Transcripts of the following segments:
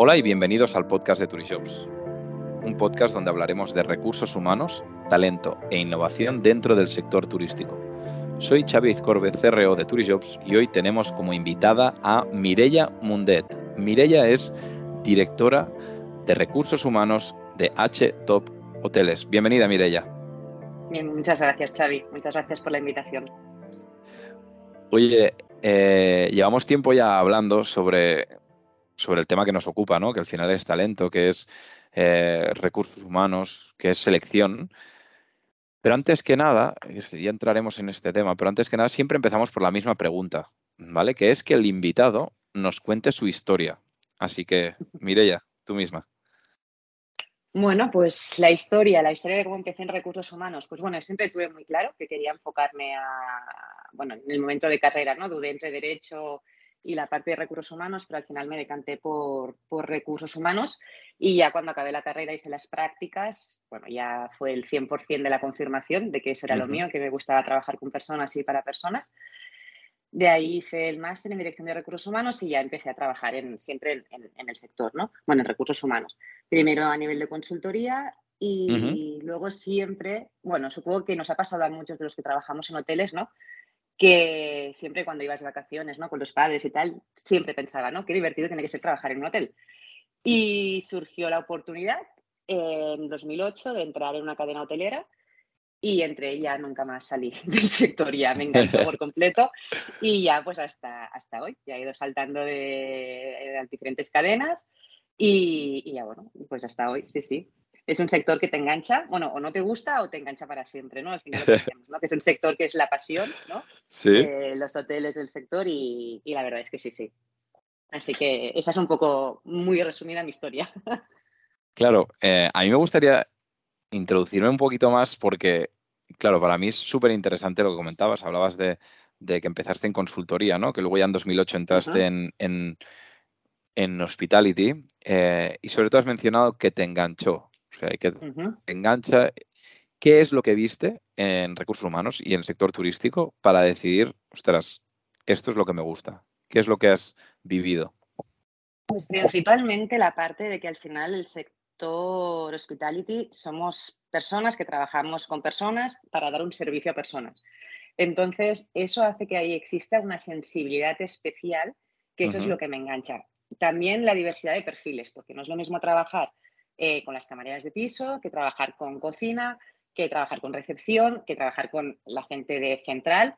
Hola y bienvenidos al podcast de Turishops, un podcast donde hablaremos de recursos humanos, talento e innovación dentro del sector turístico. Soy Xavi Corbe, CRO de Turishops y hoy tenemos como invitada a Mireia Mundet. Mireia es directora de recursos humanos de H Top Hoteles. Bienvenida, Mireia. Bien, muchas gracias, Xavi. Muchas gracias por la invitación. Oye, eh, llevamos tiempo ya hablando sobre sobre el tema que nos ocupa, ¿no? Que al final es talento, que es eh, recursos humanos, que es selección. Pero antes que nada, ya entraremos en este tema, pero antes que nada siempre empezamos por la misma pregunta, ¿vale? Que es que el invitado nos cuente su historia. Así que, Mireya, tú misma. Bueno, pues la historia, la historia de cómo empecé en recursos humanos. Pues bueno, siempre tuve muy claro que quería enfocarme a, bueno, en el momento de carrera, ¿no? Dudé entre derecho y la parte de recursos humanos, pero al final me decanté por, recursos humanos y ya cuando acabé la carrera hice las prácticas, bueno, ya fue el 100% de la confirmación de que eso era lo mío, que me gustaba trabajar con personas y para personas. De ahí hice el máster en dirección de recursos humanos y ya empecé a trabajar en, siempre en, el sector, ¿no? Bueno, en recursos humanos. Primero a nivel de consultoría y luego siempre, bueno, supongo que nos ha pasado a muchos de los que trabajamos en hoteles, ¿no? Que siempre cuando ibas de vacaciones, ¿no? Con los padres y tal, siempre pensaba, ¿no? Qué divertido tiene que ser trabajar en un hotel. Y surgió la oportunidad en 2008 de entrar en una cadena hotelera y entre ella nunca más salí del sector, ya me encantó por completo y ya pues hasta, hasta hoy, ya he ido saltando de, de diferentes cadenas y, y, ya bueno, pues hasta hoy, sí, sí es un sector que te engancha, bueno, o no te gusta o te engancha para siempre, ¿no? Al final lo que ¿no? Que es un sector que es la pasión, ¿no? Sí. Eh, los hoteles del sector y, la verdad es que sí, sí. Así que esa es un poco muy resumida mi historia. Claro, eh, a mí me gustaría introducirme un poquito más porque, claro, para mí es súper interesante lo que comentabas. Hablabas de, que empezaste en consultoría, ¿no? Que luego ya en 2008 entraste en, en, Hospitality eh, y sobre todo has mencionado que te enganchó. O sea, que engancha. ¿Qué es lo que viste en recursos humanos y en el sector turístico para decidir, ostras, esto es lo que me gusta? ¿Qué es lo que has vivido? Pues principalmente la parte de que al final el sector hospitality somos personas que trabajamos con personas para dar un servicio a personas. Entonces, eso hace que ahí exista una sensibilidad especial, que eso es lo que me engancha. También la diversidad de perfiles, porque no es lo mismo trabajar eh, con las camareras de piso, que trabajar con cocina, que trabajar con recepción, que trabajar con la gente de central.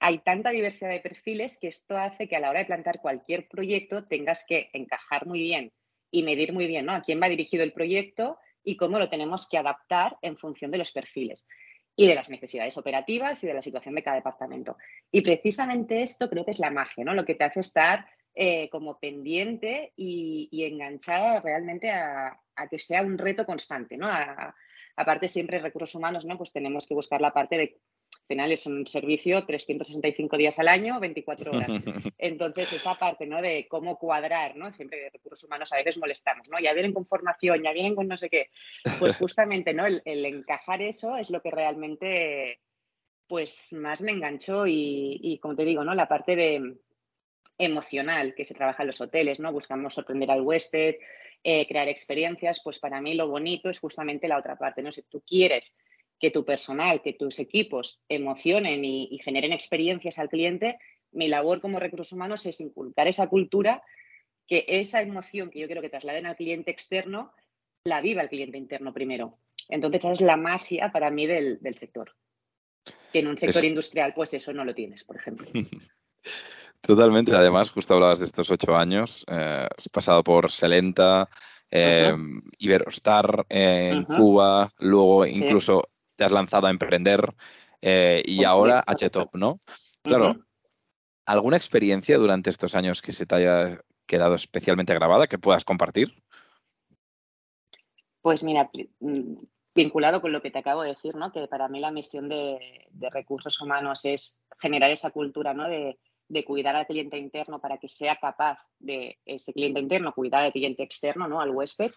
Hay tanta diversidad de perfiles que esto hace que a la hora de plantear cualquier proyecto tengas que encajar muy bien y medir muy bien ¿no? a quién va dirigido el proyecto y cómo lo tenemos que adaptar en función de los perfiles y de las necesidades operativas y de la situación de cada departamento. Y precisamente esto creo que es la magia, ¿no? Lo que te hace estar eh, como pendiente y, enganchada realmente a, que sea un reto constante, ¿no? aparte siempre recursos humanos, ¿no? Pues tenemos que buscar la parte de al final es un servicio 365 días al año, 24 horas. Entonces, esa parte, ¿no? De cómo cuadrar, ¿no? Siempre recursos humanos a veces molestamos, ¿no? Ya vienen con formación, ya vienen con no sé qué. Pues justamente, ¿no? El, encajar eso es lo que realmente, pues, más me enganchó y, y como te digo, ¿no? La parte de, emocional que se trabaja en los hoteles, ¿no? Buscamos sorprender al huésped, eh, crear experiencias, pues para mí lo bonito es justamente la otra parte, ¿no? Si tú quieres que tu personal, que tus equipos emocionen y, generen experiencias al cliente, mi labor como recursos humanos es inculcar esa cultura, que esa emoción que yo quiero que trasladen al cliente externo, la viva el cliente interno primero. Entonces, esa es la magia para mí del, sector. Que en un sector industrial, pues eso no lo tienes, por ejemplo. Totalmente. Además, justo hablabas de estos ocho años. Eh, has pasado por Selenta, eh, Iberostar en Cuba, luego incluso te has lanzado a emprender eh, y ahora HTOP, ¿no? Claro. ¿Alguna experiencia durante estos años que se te haya quedado especialmente grabada que puedas compartir? Pues mira, mm, vinculado con lo que te acabo de decir, ¿no? Que para mí la misión de, de recursos humanos es generar esa cultura, ¿no? De, de cuidar al cliente interno para que sea capaz de ese cliente interno cuidar al cliente externo, ¿no? al huésped.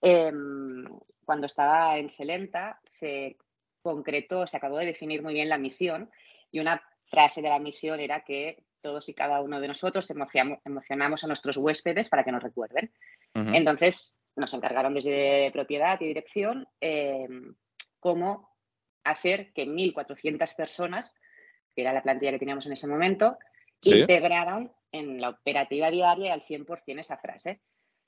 Em, cuando estaba en Selenta se concretó, se acabó de definir muy bien la misión y una frase de la misión era que todos y cada uno de nosotros emocionamos a nuestros huéspedes para que nos recuerden. Entonces, nos encargaron desde propiedad y dirección eh, cómo hacer que 1.400 personas, que era la plantilla que teníamos en ese momento, integraran en la operativa diaria al 100% esa frase.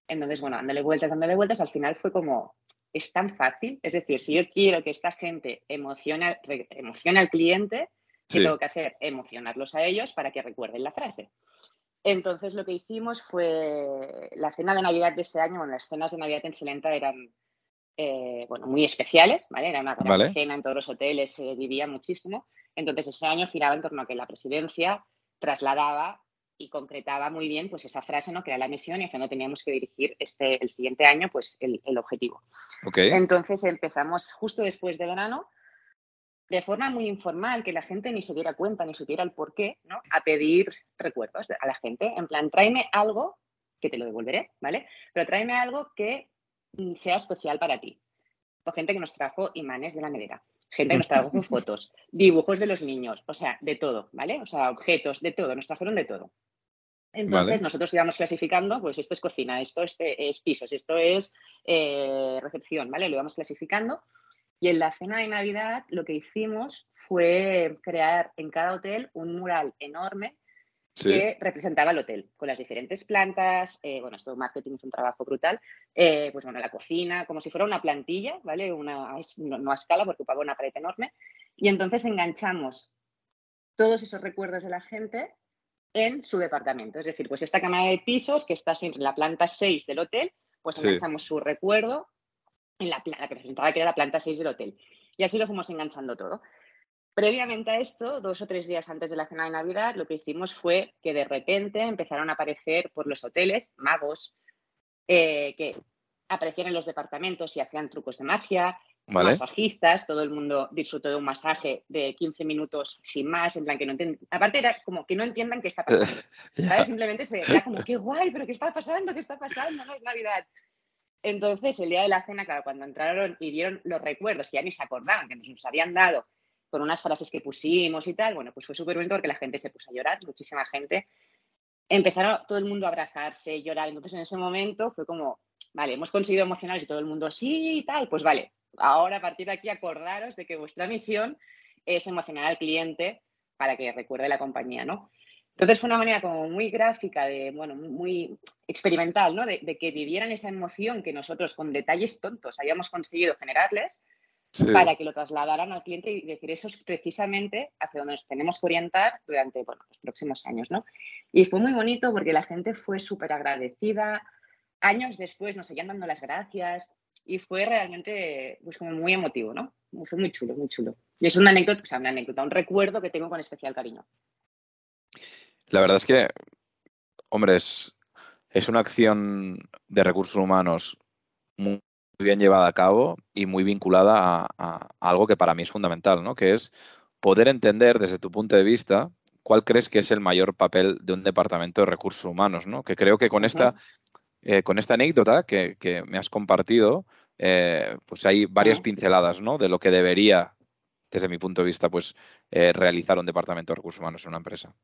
Entonces, bueno, dándole vueltas, dándole vueltas, al final fue como, es tan fácil. Es decir, si yo quiero que esta gente emocione, emocione al cliente, ¿qué tengo que hacer? Emocionarlos a ellos para que recuerden la frase. Entonces lo que hicimos fue la cena de Navidad de ese año, bueno, las cenas de Navidad en Silenta eran eh, bueno, muy especiales, ¿vale? Era una gran cena en todos los hoteles, se vivía muchísimo. Entonces ese año giraba en torno a que la presidencia trasladaba y concretaba muy bien pues esa frase, ¿no? Que era la misión y hacia dónde teníamos que dirigir este, el siguiente año, pues el, objetivo. Entonces empezamos justo después de verano de forma muy informal, que la gente ni se diera cuenta ni supiera el por qué, ¿no? A pedir recuerdos a la gente, en plan, tráeme algo que te lo devolveré, ¿vale? Pero tráeme algo que sea especial para ti. O gente que nos trajo imanes de la nevera, gente que nos trajo fotos, dibujos de los niños, o sea, de todo, ¿vale? O sea, objetos, de todo, nos trajeron de todo. Entonces nosotros íbamos clasificando, pues esto es cocina, esto es, eh, pisos, esto es eh, recepción, ¿vale? Lo íbamos clasificando y en la cena de Navidad lo que hicimos fue crear en cada hotel un mural enorme que representaba el hotel, con las diferentes plantas, eh, bueno, esto marketing es un trabajo brutal, eh, pues bueno, la cocina, como si fuera una plantilla, ¿vale? Una, no, a escala porque ocupaba una pared enorme. Y entonces enganchamos todos esos recuerdos de la gente en su departamento. Es decir, pues esta cámara de pisos que está en la planta 6 del hotel, pues enganchamos su recuerdo en la, la que presentaba que era la planta 6 del hotel. Y así lo fuimos enganchando todo. Previamente a esto, dos o tres días antes de la cena de Navidad, lo que hicimos fue que de repente empezaron a aparecer por los hoteles magos eh, que aparecían en los departamentos y hacían trucos de magia, masajistas, todo el mundo disfrutó de un masaje de 15 minutos sin más, en plan que no entiendan. Aparte era como que no entiendan qué está pasando. Simplemente se era como, qué guay, pero qué está pasando, qué está pasando, no es Navidad. Entonces, el día de la cena, claro, cuando entraron y vieron los recuerdos, ya ni se acordaban que nos habían dado con unas frases que pusimos y tal, bueno, pues fue súper bonito porque la gente se puso a llorar, muchísima gente. Empezaron todo el mundo a abrazarse, llorar. Entonces, en ese momento fue como, vale, hemos conseguido emocionar y todo el mundo, sí, y tal, pues vale, ahora a partir de aquí acordaros de que vuestra misión es emocionar al cliente para que recuerde la compañía, ¿no? Entonces fue una manera como muy gráfica, de, bueno, muy experimental, ¿no? De, que vivieran esa emoción que nosotros con detalles tontos habíamos conseguido generarles para que lo trasladaran al cliente y decir, eso es precisamente hacia donde nos tenemos que orientar durante bueno, los próximos años, ¿no? Y fue muy bonito porque la gente fue súper agradecida. Años después nos seguían dando las gracias y fue realmente pues, como muy emotivo, ¿no? Fue muy chulo, muy chulo. Y es una anécdota, o sea, una anécdota, un recuerdo que tengo con especial cariño. La verdad es que, hombre, es, una acción de recursos humanos muy bien llevada a cabo y muy vinculada a, algo que para mí es fundamental, ¿no? Que es poder entender desde tu punto de vista cuál crees que es el mayor papel de un departamento de recursos humanos, ¿no? Que creo que con esta, eh, con esta anécdota que, me has compartido, eh, pues hay varias pinceladas, ¿no? De lo que debería, desde mi punto de vista, pues eh, realizar un departamento de recursos humanos en una empresa.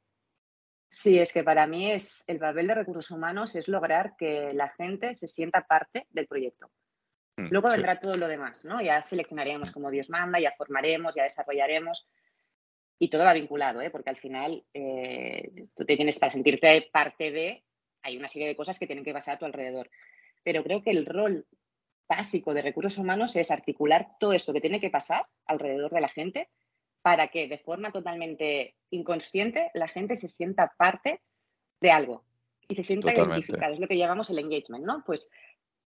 Sí, es que para mí es el papel de recursos humanos es lograr que la gente se sienta parte del proyecto. Mm, Luego vendrá todo lo demás, ¿no? Ya seleccionaremos como Dios manda, ya formaremos, ya desarrollaremos y todo va vinculado, ¿eh? Porque al final eh, tú te tienes para sentirte parte de, hay una serie de cosas que tienen que pasar a tu alrededor. Pero creo que el rol básico de recursos humanos es articular todo esto que tiene que pasar alrededor de la gente para que de forma totalmente inconsciente la gente se sienta parte de algo y se sienta identificada. Es lo que llamamos el engagement, ¿no? Pues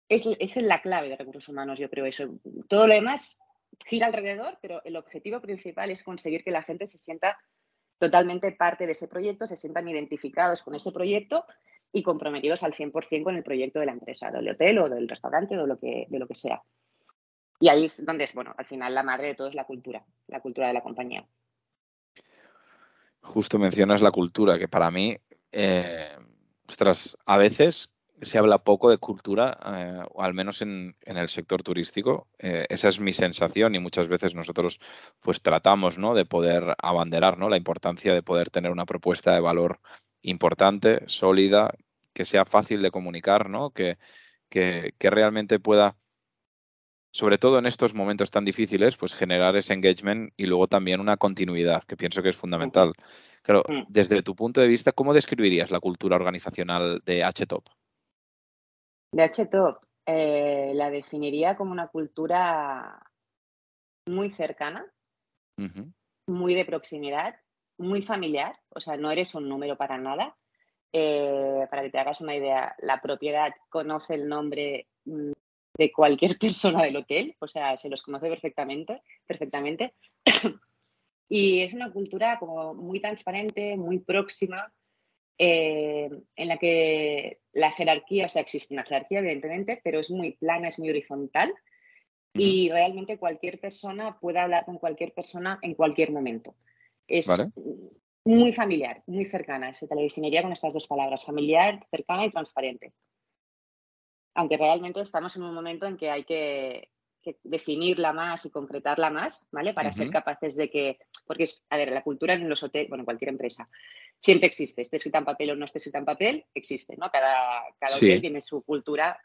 es, es la clave de recursos humanos, yo creo eso. Todo lo demás gira alrededor, pero el objetivo principal es conseguir que la gente se sienta totalmente parte de ese proyecto, se sientan identificados con ese proyecto y comprometidos al 100% con el proyecto de la empresa, del hotel o del restaurante o lo que, de lo que sea. Y ahí es donde es, bueno, al final la madre de todo es la cultura, la cultura de la compañía. Justo mencionas la cultura, que para mí, eh, ostras, a veces se habla poco de cultura, eh, o al menos en, el sector turístico. Eh, esa es mi sensación y muchas veces nosotros pues tratamos ¿no? de poder abanderar ¿no? la importancia de poder tener una propuesta de valor importante, sólida, que sea fácil de comunicar, ¿no? que, que, realmente pueda, sobre todo en estos momentos tan difíciles, pues generar ese engagement y luego también una continuidad, que pienso que es fundamental. Claro, mm. desde tu punto de vista, ¿cómo describirías la cultura organizacional de HTOP? De HTOP, eh, la definiría como una cultura muy cercana, muy de proximidad, muy familiar, o sea, no eres un número para nada. Eh, para que te hagas una idea, la propiedad conoce el nombre mm, de cualquier persona del hotel, o sea, se los conoce perfectamente, perfectamente. y es una cultura como muy transparente, muy próxima, eh, en la que la jerarquía, o sea, existe una jerarquía, evidentemente, pero es muy plana, es muy horizontal y realmente cualquier persona puede hablar con cualquier persona en cualquier momento. Es muy familiar, muy cercana. Se te la definiría con estas dos palabras, familiar, cercana y transparente. Aunque realmente estamos en un momento en que hay que, definirla más y concretarla más, ¿vale? Para ser capaces de que, porque es, a ver, la cultura en los hoteles, bueno, en cualquier empresa, siempre existe, esté escrita en papel o no esté escrita en papel, existe, ¿no? Cada, cada hotel tiene su cultura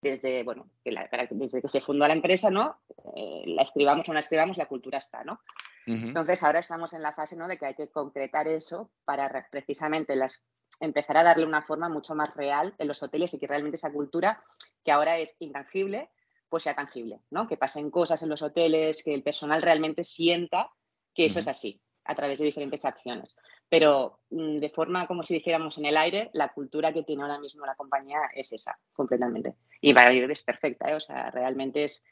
desde, bueno, que desde que se fundó la empresa, ¿no? Eh, la escribamos o no la escribamos, la cultura está, ¿no? Entonces ahora estamos en la fase, ¿no? De que hay que concretar eso para precisamente las, empezar a darle una forma mucho más real en los hoteles y que realmente esa cultura, que ahora es intangible, pues sea tangible, ¿no? Que pasen cosas en los hoteles, que el personal realmente sienta que eso es así, a través de diferentes acciones. Pero mm, de forma como si dijéramos en el aire, la cultura que tiene ahora mismo la compañía es esa, completamente. Y para ir es perfecta, ¿eh? o sea, realmente es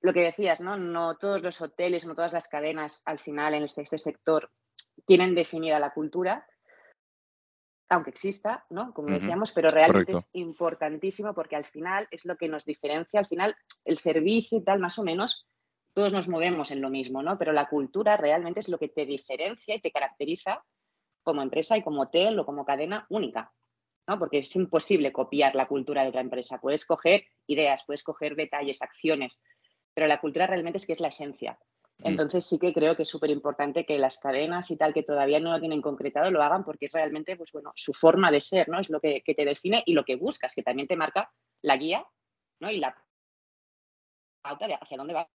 lo que decías, ¿no? No todos los hoteles, no todas las cadenas al final en este, este sector tienen definida la cultura, aunque exista, ¿no? Como decíamos, pero realmente es importantísimo porque al final es lo que nos diferencia, al final el servicio y tal, más o menos, todos nos movemos en lo mismo, ¿no? Pero la cultura realmente es lo que te diferencia y te caracteriza como empresa y como hotel o como cadena única, ¿no? Porque es imposible copiar la cultura de otra empresa. Puedes coger ideas, puedes coger detalles, acciones, pero la cultura realmente es que es la esencia. Mm. Entonces sí que creo que es súper importante que las cadenas y tal que todavía no lo tienen concretado lo hagan porque es realmente, pues bueno, su forma de ser, ¿no? Es lo que, que te define y lo que buscas, que también te marca la guía, ¿no? Y la pauta de hacia dónde va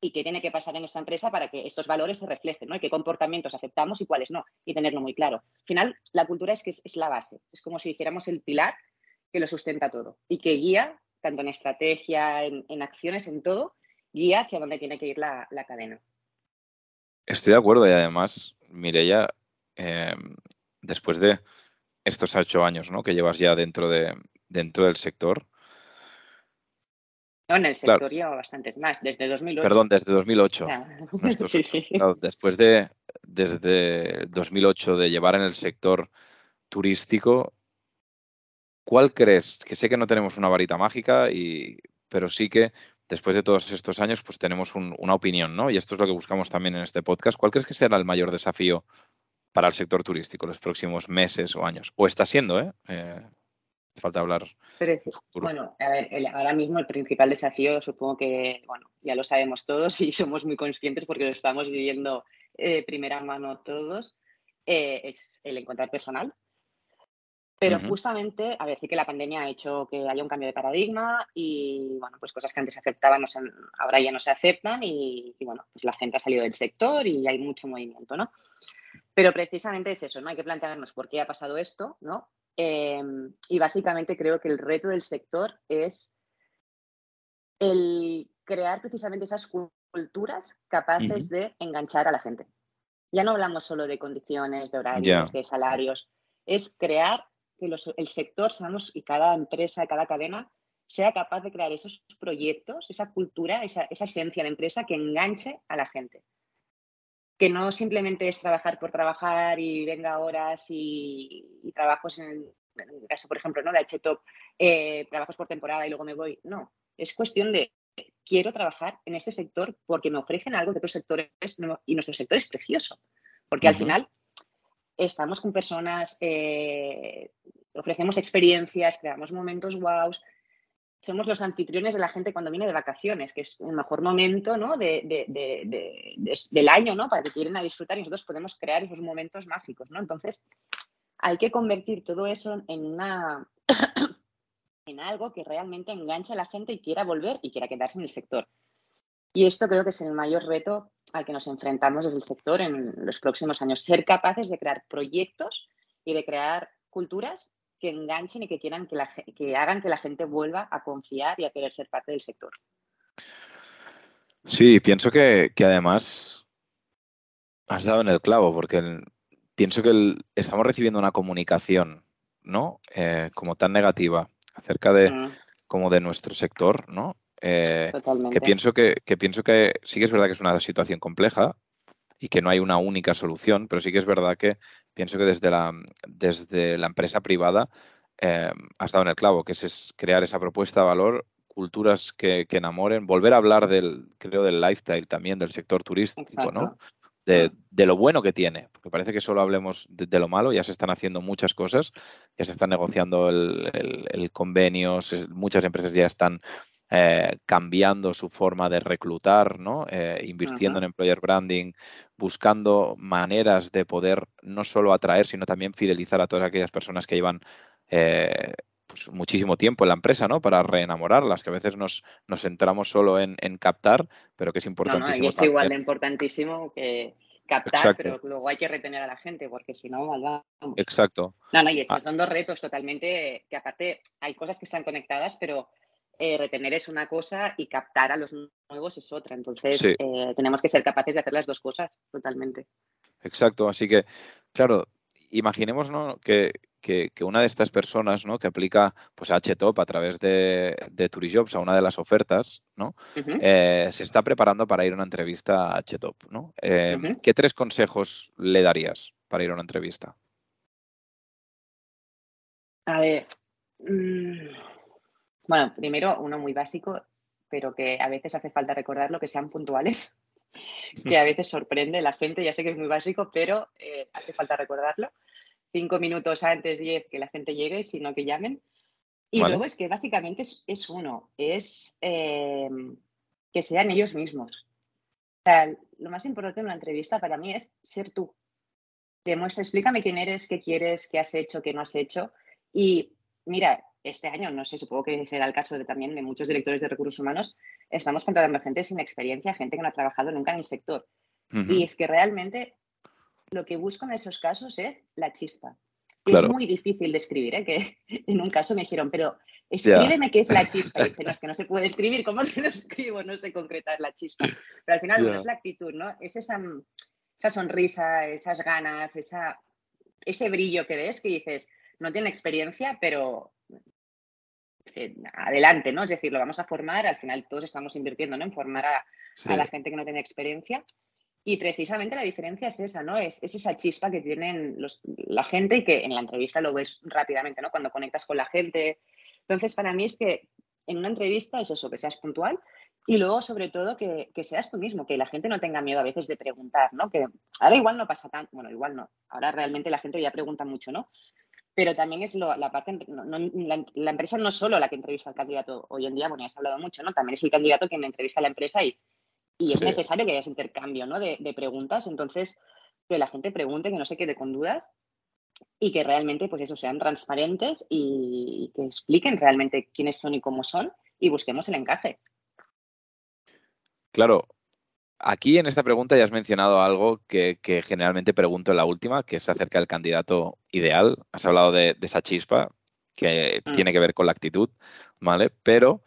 y qué tiene que pasar en esta empresa para que estos valores se reflejen, ¿no? Y qué comportamientos aceptamos y cuáles no, y tenerlo muy claro. Al final, la cultura es que es, la base, es como si dijéramos el pilar que lo sustenta todo y que guía, tanto en estrategia, en, acciones, en todo, guía hacia dónde tiene que ir la, cadena. Estoy de acuerdo y además, Mireya, eh, después de estos ocho años ¿no? que llevas ya dentro, de, dentro del sector, no, en el sector lleva bastantes más, desde 2008. Perdón, desde 2008. después de desde 2008 de llevar en el sector turístico, ¿cuál crees? Que sé que no tenemos una varita mágica, y, pero sí que después de todos estos años, pues tenemos una opinión, ¿no? Y esto es lo que buscamos también en este podcast. ¿Cuál crees que será el mayor desafío para el sector turístico los próximos meses o años? O está siendo, ¿eh? eh falta hablar. bueno, a ver, ahora mismo el principal desafío, supongo que, bueno, ya lo sabemos todos y somos muy conscientes porque lo estamos viviendo de primera mano todos, eh, es el encontrar personal. Pero justamente, a ver, sí que la pandemia ha hecho que haya un cambio de paradigma y, bueno, pues cosas que antes aceptaban ahora ya no se aceptan y, y, bueno, pues la gente ha salido del sector y hay mucho movimiento, ¿no? Pero precisamente es eso, ¿no? Hay que plantearnos por qué ha pasado esto, ¿no? Em, y básicamente creo que el reto del sector es el crear precisamente esas culturas capaces de enganchar a la gente. Ya no hablamos solo de condiciones, de horarios, de salarios, es crear que el sector, sabemos, y cada empresa, cada cadena, sea capaz de crear esos proyectos, esa cultura, esa esencia de empresa que enganche a la gente que no simplemente es trabajar por trabajar y venga horas y, trabajos en el, caso, por ejemplo, ¿no? de HTOP, eh, trabajos por temporada y luego me voy. No, es cuestión de quiero trabajar en este sector porque me ofrecen algo que otros sectores y nuestro sector es precioso, porque al final estamos con personas, eh, ofrecemos experiencias, creamos momentos wow, somos los anfitriones de la gente cuando viene de vacaciones, que es el mejor momento ¿no? del año ¿no? para que quieren a disfrutar y nosotros podemos crear esos momentos mágicos. ¿no? Entonces, hay que convertir todo eso en una, en algo que realmente enganche a la gente y quiera volver y quiera quedarse en el sector. Y esto creo que es el mayor reto al que nos enfrentamos desde el sector en los próximos años, ser capaces de crear proyectos y de crear culturas que enganchen y que quieran que, la, que hagan que la gente vuelva a confiar y a querer ser parte del sector. Sí, pienso que, además has dado en el clavo, porque pienso que estamos recibiendo una comunicación, ¿no? Eh, como tan negativa acerca de, mm. como de nuestro sector, ¿no? Eh, que pienso que, pienso que sí que es verdad que es una situación compleja y que no hay una única solución, pero sí que es verdad que pienso que desde la, desde la empresa privada eh, has dado en el clavo, que es, crear esa propuesta de valor, culturas que, enamoren, volver a hablar del, creo, del lifestyle también, del sector turístico, ¿no? De, lo bueno que tiene, porque parece que solo hablemos de, lo malo, ya se están haciendo muchas cosas, ya se están negociando el, el, convenio, muchas empresas ya están eh, cambiando su forma de reclutar, ¿no? Eh, invirtiendo en employer branding, buscando maneras de poder no solo atraer, sino también fidelizar a todas aquellas personas que llevan eh, pues muchísimo tiempo en la empresa, ¿no? Para reenamorarlas, que a veces nos, nos centramos solo en, captar, pero que es importantísimo. y es igual de importantísimo que captar, pero luego hay que retener a la gente, porque si no, vamos. Exacto. No, no, y ah. son dos retos totalmente, que aparte hay cosas que están conectadas, pero eh, retener es una cosa y captar a los nuevos es otra. Entonces, eh, tenemos que ser capaces de hacer las dos cosas totalmente. Exacto, así que, claro, imaginemos que, una de estas personas ¿no? que aplica pues, HTOP a través de, de Turijobs a una de las ofertas, ¿no? Eh, se está preparando para ir a una entrevista a HTOP. ¿no? ¿Qué tres consejos le darías para ir a una entrevista? A ver. Mm, bueno, primero, uno muy básico, pero que a veces hace falta recordarlo, que sean puntuales, que a veces sorprende la gente, ya sé que es muy básico, pero eh, hace falta recordarlo. Cinco minutos antes, diez, que la gente llegue, sino que llamen. Y luego es que básicamente es, uno, es eh, que sean ellos mismos. O sea, lo más importante en una entrevista para mí es ser tú. Demuestra, explícame quién eres, qué quieres, qué has hecho, qué no has hecho. Y mira, este año, no sé, supongo que será el caso de, también de muchos directores de recursos humanos, estamos contratando gente sin experiencia, gente que no ha trabajado nunca en el sector. Y es que realmente lo que busco en esos casos es la chispa. Es muy difícil de escribir, ¿eh? que en un caso me dijeron, pero escríbeme qué es la chispa. Y dicen, es que no se puede escribir, ¿cómo que no escribo? No sé concretar la chispa. Pero al final no es la actitud, ¿no? Es esa, esa sonrisa, esas ganas, esa, ese brillo que ves que dices, no tiene experiencia, pero eh, adelante, ¿no? Es decir, lo vamos a formar, al final todos estamos invirtiendo, ¿no? En formar a, la gente que no tiene experiencia. Y precisamente la diferencia es esa, ¿no? Es, esa chispa que tienen la gente y que en la entrevista lo ves rápidamente, ¿no? Cuando conectas con la gente. Entonces, para mí es que en una entrevista es eso, que seas puntual y luego, sobre todo, que, que, seas tú mismo, que la gente no tenga miedo a veces de preguntar, ¿no? Que ahora igual no pasa tanto, bueno, igual no, ahora realmente la gente ya pregunta mucho, ¿no? Pero también es la parte, la, empresa no es solo la que entrevista al candidato hoy en día, bueno, ya has hablado mucho, ¿no? También es el candidato quien entrevista a la empresa y, y es necesario que haya ese intercambio, ¿no? De, preguntas, entonces que la gente pregunte, que no se quede con dudas y que realmente, pues eso, sean transparentes y que expliquen realmente quiénes son y cómo son y busquemos el encaje. Claro, Aquí en esta pregunta ya has mencionado algo que, generalmente pregunto en la última, que es acerca del candidato ideal. Has hablado de, esa chispa que mm. tiene que ver con la actitud, ¿vale? Pero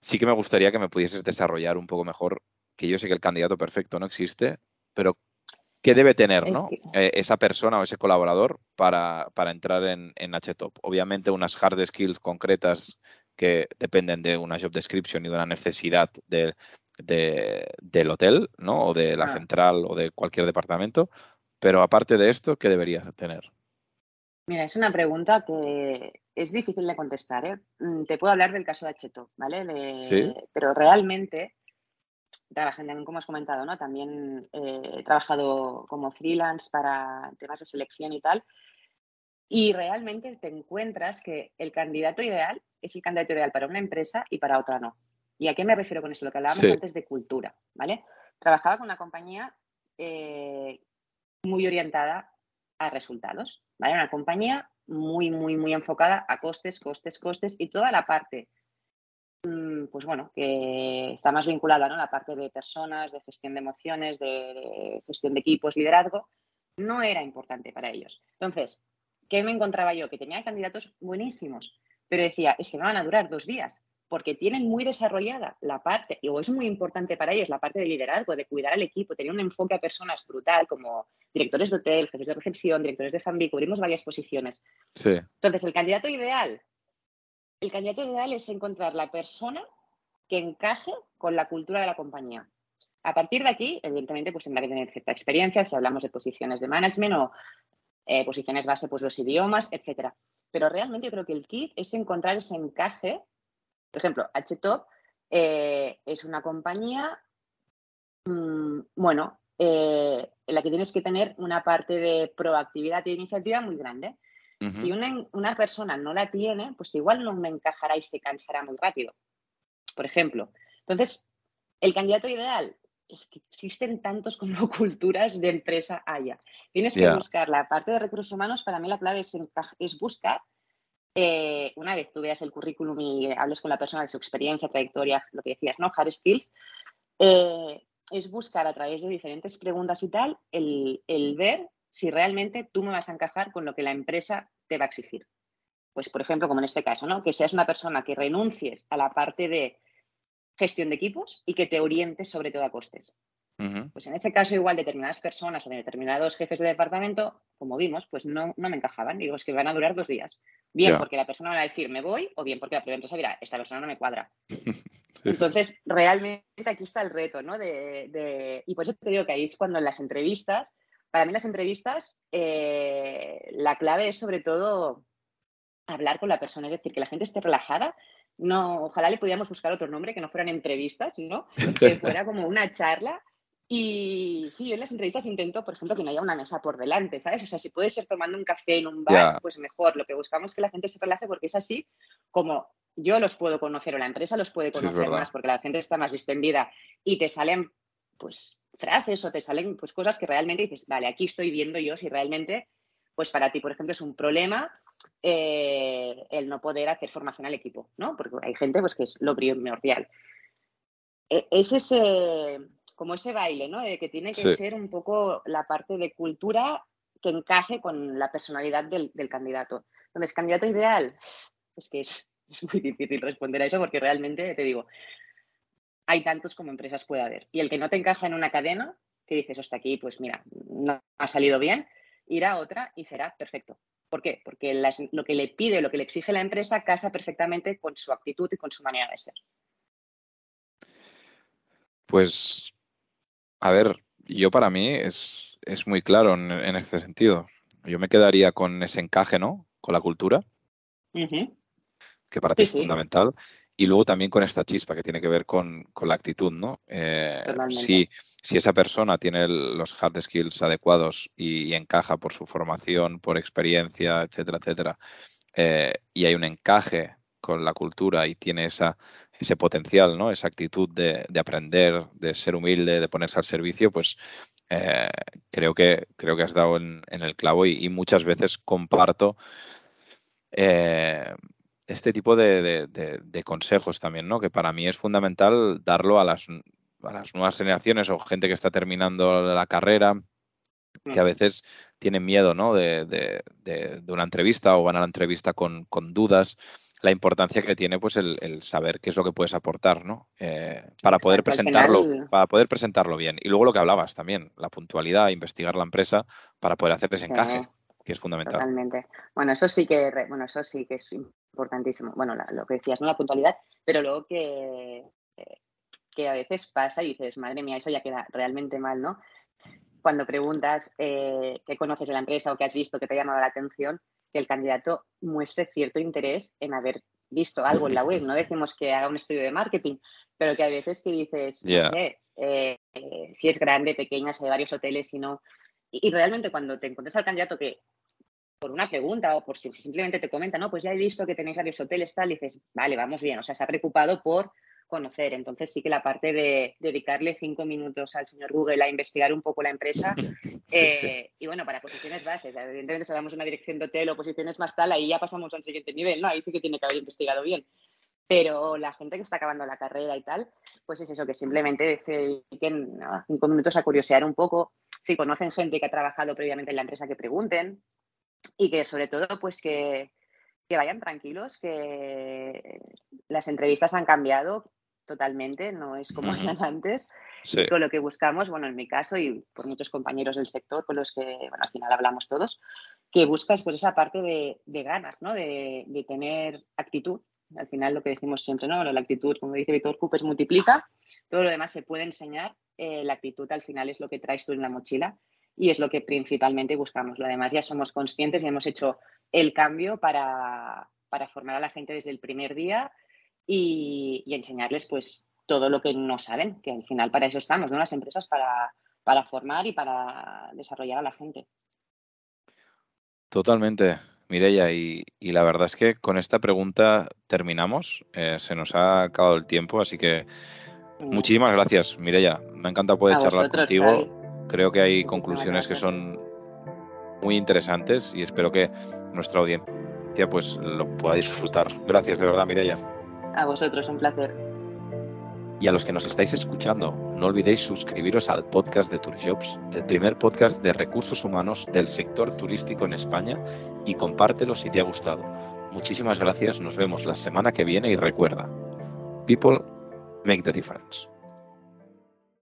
sí que me gustaría que me pudieses desarrollar un poco mejor, que yo sé que el candidato perfecto no existe, pero ¿qué debe tener ¿no? Eh, esa persona o ese colaborador para, entrar en, en HTOP? Obviamente unas hard skills concretas que dependen de una job description y de una necesidad de, del hotel, ¿no? O de la ah. central o de cualquier departamento. Pero aparte de esto, ¿qué deberías tener? Mira, es una pregunta que es difícil de contestar. ¿eh? Mm, te puedo hablar del caso de Acheto, ¿vale? ¿Sí? Pero realmente, trabajando, como has comentado, ¿no? También eh, he trabajado como freelance para temas de selección y tal. Y realmente te encuentras que el candidato ideal es el candidato ideal para una empresa y para otra no. ¿Y a qué me refiero con eso? Lo que hablábamos antes de cultura, ¿vale? Trabajaba con una compañía eh, muy orientada a resultados, ¿vale? Una compañía muy, muy, muy enfocada a costes, costes, costes y toda la parte, mm, pues bueno, que está más vinculada, a La parte de personas, de gestión de emociones, de gestión de equipos, liderazgo, no era importante para ellos. Entonces, ¿qué me encontraba yo? Que tenía candidatos buenísimos, pero decía, es que me van a durar dos días, porque tienen muy desarrollada la parte, o es muy importante para ellos la parte de liderazgo, de cuidar al equipo, tener un enfoque a personas brutal, como directores de hotel, jefes de recepción, directores de family, cubrimos varias posiciones. Sí. Entonces, el candidato ideal, el candidato ideal es encontrar la persona que encaje con la cultura de la compañía. A partir de aquí, evidentemente, pues tendrá que tener cierta experiencia, si hablamos de posiciones de management o eh, posiciones base, pues los idiomas, etcétera. Pero realmente yo creo que el kit es encontrar ese encaje. Por ejemplo, HTOP eh, es una compañía, mm, bueno, eh, en la que tienes que tener una parte de proactividad e iniciativa muy grande. Si una, una, persona no la tiene, pues igual no me encajará y se cansará muy rápido. Por ejemplo. Entonces, el candidato ideal es que existen tantos como culturas de empresa haya. Tienes que buscar la parte de recursos humanos, para mí la clave es, es buscar, eh, una vez tú veas el currículum y hables con la persona de su experiencia, trayectoria, lo que decías, ¿no? Hard skills, eh, es buscar a través de diferentes preguntas y tal, el, el ver si realmente tú me vas a encajar con lo que la empresa te va a exigir. Pues, por ejemplo, como en este caso, ¿no? Que seas una persona que renuncies a la parte de gestión de equipos y que te orientes sobre todo a costes. Pues en ese caso, igual determinadas personas o determinados jefes de departamento, como vimos, pues no, no me encajaban. Digo, es que van a durar dos días. Bien porque la persona va a decir me voy, o bien porque la propia empresa dirá, esta persona no me cuadra. Entonces, realmente aquí está el reto, ¿no? De, y por eso te digo que ahí es cuando en las entrevistas, para mí las entrevistas, eh, la clave es sobre todo hablar con la persona, es decir, que la gente esté relajada no, ojalá le pudiéramos buscar otro nombre que no fueran entrevistas, ¿no? Que fuera como una charla. Y sí, yo en las entrevistas intento, por ejemplo, que no haya una mesa por delante, ¿sabes? O sea, si puede ser tomando un café en un bar, pues mejor. Lo que buscamos es que la gente se relaje porque es así como yo los puedo conocer o la empresa los puede conocer más porque la gente está más distendida y te salen, pues, frases o te salen, pues, cosas que realmente dices, vale, aquí estoy viendo yo si realmente, pues, para ti, por ejemplo, es un problema eh, el no poder hacer formación al equipo, ¿no? Porque hay gente pues, que es lo primordial. E, es ese, como ese baile, ¿no? De que tiene que ser un poco la parte de cultura que encaje con la personalidad del, candidato. Entonces, candidato ideal, es que es, muy difícil responder a eso porque realmente, te digo, hay tantos como empresas puede haber. Y el que no te encaja en una cadena, que dices, hasta aquí, pues mira, no ha salido bien, irá a otra y será perfecto. ¿Por qué? Porque lo que le pide, lo que le exige la empresa casa perfectamente con su actitud y con su manera de ser. Pues, a ver, yo para mí es, muy claro en, este sentido. Yo me quedaría con ese encaje, ¿no? Con la cultura, que para ti es fundamental y luego también con esta chispa que tiene que ver con, la actitud, ¿no? Eh, si, si, esa persona tiene los hard skills adecuados y, encaja por su formación, por experiencia, etcétera, etcétera, eh, y hay un encaje con la cultura y tiene esa, ese potencial, ¿no? Esa actitud de, aprender, de ser humilde, de ponerse al servicio, pues eh, creo que creo que has dado en, el clavo y, muchas veces comparto este tipo de, consejos también, ¿no? Que para mí es fundamental darlo a las, a las nuevas generaciones o gente que está terminando la carrera, que a mm. veces tienen miedo, ¿no? De, una entrevista o van a la entrevista con, dudas. La importancia que tiene, pues, el, saber qué es lo que puedes aportar, ¿no? Eh, para poder presentarlo, para poder presentarlo bien. Y luego lo que hablabas también, la puntualidad, investigar la empresa para poder hacer ese encaje que es fundamental. Totalmente. Bueno, eso sí que, bueno, eso sí que es importantísimo. Bueno, lo que decías, ¿no? La puntualidad, pero luego que, que a veces pasa y dices, madre mía, eso ya queda realmente mal, ¿no? Cuando preguntas eh, qué conoces de la empresa o qué has visto que te ha llamado la atención, que el candidato muestre cierto interés en haber visto algo en la web. No decimos que haga un estudio de marketing, pero que a veces que dices, no sé, eh, si es grande, pequeña, si hay varios hoteles, si no. Y, y, realmente cuando te encuentras al candidato que por una pregunta o por si simplemente te comenta, no, pues ya he visto que tenéis varios hoteles, tal, y dices, vale, vamos bien, o sea, se ha preocupado por conocer. Entonces sí que la parte de dedicarle cinco minutos al señor Google a investigar un poco la empresa eh, y bueno, para posiciones bases, evidentemente si damos una dirección de hotel o posiciones más tal, ahí ya pasamos al siguiente nivel, ¿no? Ahí sí que tiene que haber investigado bien. Pero la gente que está acabando la carrera y tal, pues es eso, que simplemente se dediquen cinco minutos a curiosear un poco. Si conocen gente que ha trabajado previamente en la empresa, que pregunten. Y que sobre todo, pues que, que vayan tranquilos, que las entrevistas han cambiado totalmente, no es como eran antes. Todo lo que buscamos, bueno, en mi caso y por muchos compañeros del sector con los que, bueno, al final hablamos todos, que buscas pues esa parte de, ganas, ¿no? De, de, tener actitud. Al final lo que decimos siempre, ¿no? La actitud, como dice Víctor Cupes, multiplica. Todo lo demás se puede enseñar. Eh, la actitud al final es lo que traes tú en la mochila y es lo que principalmente buscamos. Lo demás ya somos conscientes y hemos hecho el cambio para, para formar a la gente desde el primer día y, enseñarles pues todo lo que no saben, que al final para eso estamos, ¿no? Las empresas para, para formar y para desarrollar a la gente. Totalmente, Mireya, y, y, la verdad es que con esta pregunta terminamos. Eh, se nos ha acabado el tiempo, así que muchísimas gracias, Mireya. Me ha encantado poder charlar contigo. Creo que hay conclusiones que son muy interesantes y espero que nuestra audiencia pues lo pueda disfrutar. Gracias de verdad, Mireya. A vosotros, un placer. Y a los que nos estáis escuchando, no olvidéis suscribiros al podcast de Tourjobs, el primer podcast de recursos humanos del sector turístico en España, y compártelo si te ha gustado. Muchísimas gracias, nos vemos la semana que viene y recuerda, people make the difference.